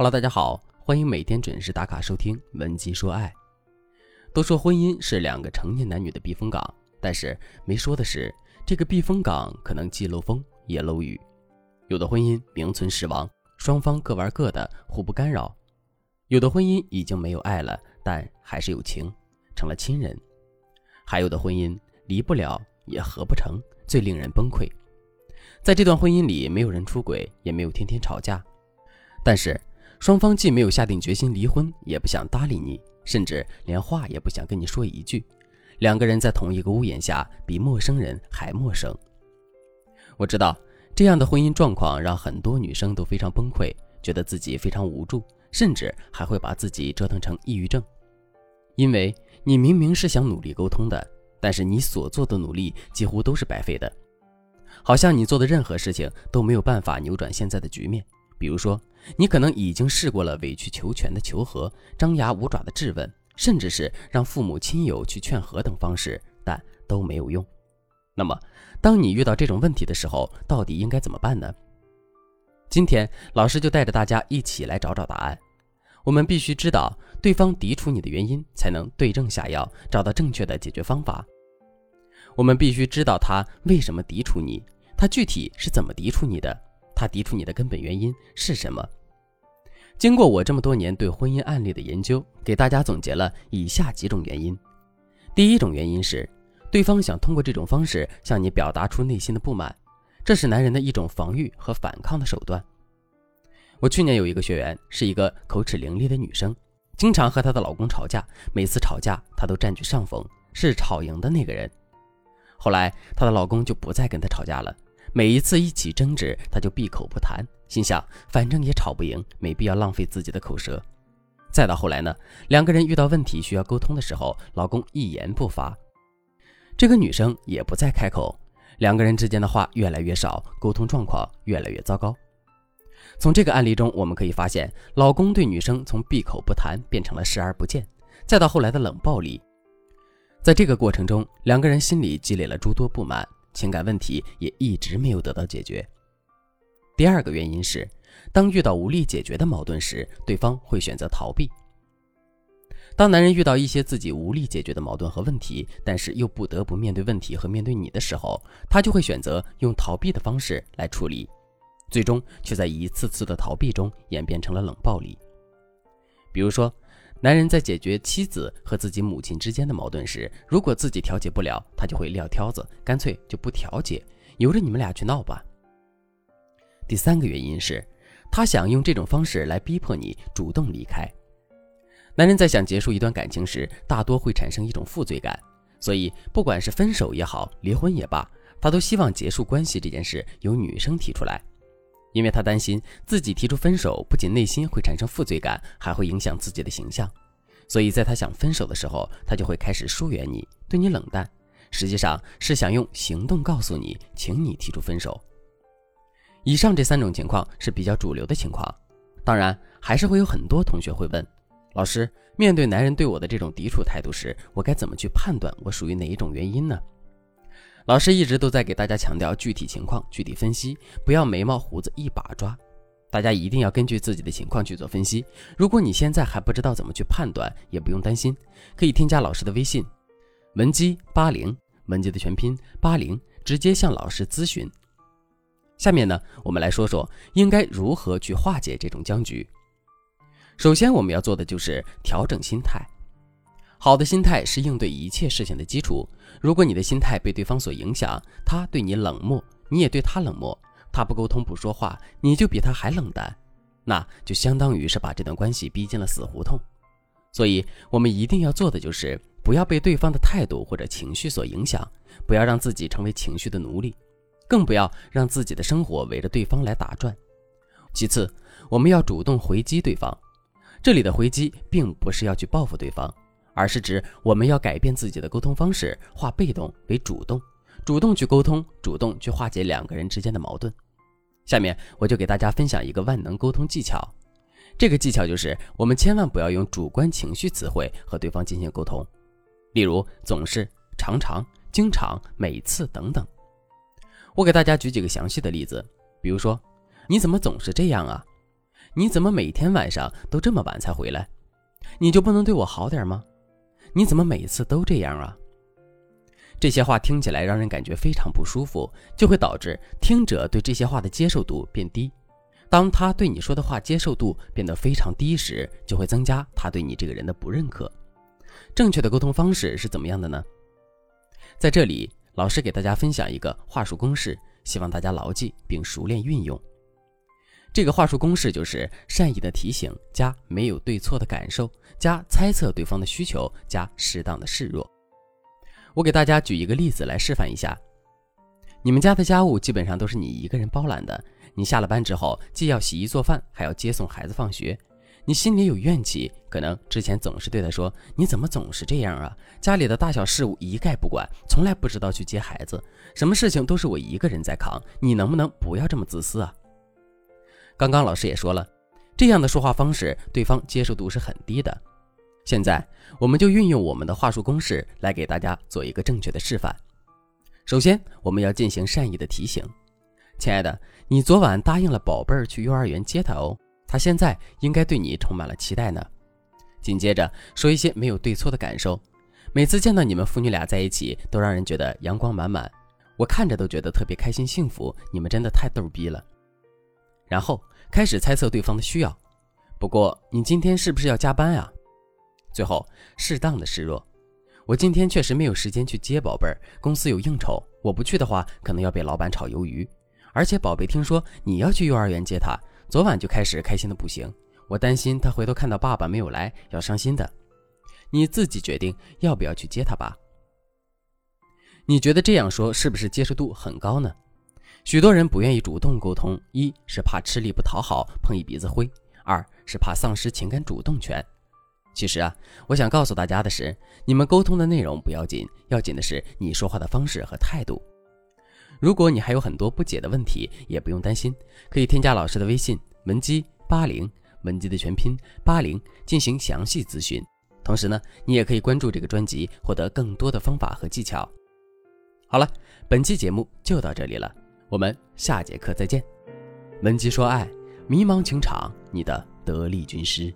Hello，大家好，欢迎每天准时打卡收听《文姬说爱》。都说婚姻是两个成年男女的避风港，但是没说的是，这个避风港可能既漏风也漏雨。有的婚姻名存实亡，双方各玩各的，互不干扰；有的婚姻已经没有爱了，但还是有情，成了亲人；还有的婚姻离不了，也合不成，最令人崩溃。在这段婚姻里，没有人出轨，也没有天天吵架，但是。双方既没有下定决心离婚，也不想搭理你，甚至连话也不想跟你说一句。两个人在同一个屋檐下，比陌生人还陌生。我知道这样的婚姻状况让很多女生都非常崩溃，觉得自己非常无助，甚至还会把自己折腾成抑郁症。因为你明明是想努力沟通的，但是你所做的努力几乎都是白费的，好像你做的任何事情都没有办法扭转现在的局面。比如说，你可能已经试过了委曲求全的求和、张牙舞爪的质问，甚至是让父母亲友去劝和等方式，但都没有用。那么，当你遇到这种问题的时候，到底应该怎么办呢？今天，老师就带着大家一起来找找答案。我们必须知道对方抵触你的原因，才能对症下药，找到正确的解决方法。我们必须知道他为什么抵触你，他具体是怎么抵触你的。他抵触你的根本原因是什么？经过我这么多年对婚姻案例的研究，给大家总结了以下几种原因。第一种原因是，对方想通过这种方式向你表达出内心的不满，这是男人的一种防御和反抗的手段。我去年有一个学员是一个口齿伶俐的女生，经常和她的老公吵架，每次吵架她都占据上风，是吵赢的那个人。后来她的老公就不再跟她吵架了。每一次一起争执，他就闭口不谈，心想反正也吵不赢，没必要浪费自己的口舌。再到后来呢，两个人遇到问题需要沟通的时候，老公一言不发，这个女生也不再开口，两个人之间的话越来越少，沟通状况越来越糟糕。从这个案例中，我们可以发现，老公对女生从闭口不谈变成了视而不见，再到后来的冷暴力，在这个过程中，两个人心里积累了诸多不满。情感问题也一直没有得到解决。第二个原因是，当遇到无力解决的矛盾时，对方会选择逃避。当男人遇到一些自己无力解决的矛盾和问题，但是又不得不面对问题和面对你的时候，他就会选择用逃避的方式来处理，最终却在一次次的逃避中演变成了冷暴力。比如说。男人在解决妻子和自己母亲之间的矛盾时，如果自己调解不了，他就会撂挑子，干脆就不调解，由着你们俩去闹吧。第三个原因是，他想用这种方式来逼迫你主动离开。男人在想结束一段感情时，大多会产生一种负罪感，所以不管是分手也好，离婚也罢，他都希望结束关系这件事由女生提出来。因为他担心自己提出分手，不仅内心会产生负罪感，还会影响自己的形象，所以在他想分手的时候，他就会开始疏远你，对你冷淡，实际上是想用行动告诉你，请你提出分手。以上这三种情况是比较主流的情况，当然还是会有很多同学会问，老师，面对男人对我的这种抵触态度时，我该怎么去判断我属于哪一种原因呢？老师一直都在给大家强调具体情况具体分析，不要眉毛胡子一把抓。大家一定要根据自己的情况去做分析。如果你现在还不知道怎么去判断，也不用担心，可以添加老师的微信文姬八零，文姬的全拼八零，直接向老师咨询。下面呢，我们来说说应该如何去化解这种僵局。首先，我们要做的就是调整心态。好的心态是应对一切事情的基础。如果你的心态被对方所影响，他对你冷漠，你也对他冷漠，他不沟通不说话，你就比他还冷淡，那就相当于是把这段关系逼进了死胡同。所以，我们一定要做的就是不要被对方的态度或者情绪所影响，不要让自己成为情绪的奴隶，更不要让自己的生活围着对方来打转。其次，我们要主动回击对方。这里的回击，并不是要去报复对方。而是指我们要改变自己的沟通方式，化被动为主动，主动去沟通，主动去化解两个人之间的矛盾。下面我就给大家分享一个万能沟通技巧，这个技巧就是我们千万不要用主观情绪词汇和对方进行沟通，例如总是、常常、经常、每次等等。我给大家举几个详细的例子，比如说，你怎么总是这样啊？你怎么每天晚上都这么晚才回来？你就不能对我好点吗？你怎么每次都这样啊？这些话听起来让人感觉非常不舒服，就会导致听者对这些话的接受度变低。当他对你说的话接受度变得非常低时，就会增加他对你这个人的不认可。正确的沟通方式是怎么样的呢？在这里，老师给大家分享一个话术公式，希望大家牢记并熟练运用。这个话术公式就是善意的提醒加没有对错的感受加猜测对方的需求加适当的示弱。我给大家举一个例子来示范一下。你们家的家务基本上都是你一个人包揽的。你下了班之后，既要洗衣做饭，还要接送孩子放学，你心里有怨气。可能之前总是对他说：“你怎么总是这样啊？家里的大小事务一概不管，从来不知道去接孩子，什么事情都是我一个人在扛。你能不能不要这么自私啊？”刚刚老师也说了，这样的说话方式，对方接受度是很低的。现在我们就运用我们的话术公式来给大家做一个正确的示范。首先，我们要进行善意的提醒：“亲爱的，你昨晚答应了宝贝儿去幼儿园接他哦，他现在应该对你充满了期待呢。”紧接着说一些没有对错的感受。每次见到你们父女俩在一起，都让人觉得阳光满满，我看着都觉得特别开心幸福。你们真的太逗逼了。然后开始猜测对方的需要。不过你今天是不是要加班啊？最后，适当的示弱。我今天确实没有时间去接宝贝儿，公司有应酬，我不去的话，可能要被老板炒鱿鱼。而且宝贝听说你要去幼儿园接他，昨晚就开始开心的不行。我担心他回头看到爸爸没有来，要伤心的。你自己决定要不要去接他吧。你觉得这样说是不是接受度很高呢？许多人不愿意主动沟通，一是怕吃力不讨好，碰一鼻子灰；二是怕丧失情感主动权。其实啊，我想告诉大家的是，你们沟通的内容不要紧，要紧的是你说话的方式和态度。如果你还有很多不解的问题，也不用担心，可以添加老师的微信文姬八零，文姬的全拼八零，进行详细咨询。同时呢，你也可以关注这个专辑，获得更多的方法和技巧。好了，本期节目就到这里了，我们下节课再见。文姬说爱，迷茫情场，你的得力军师。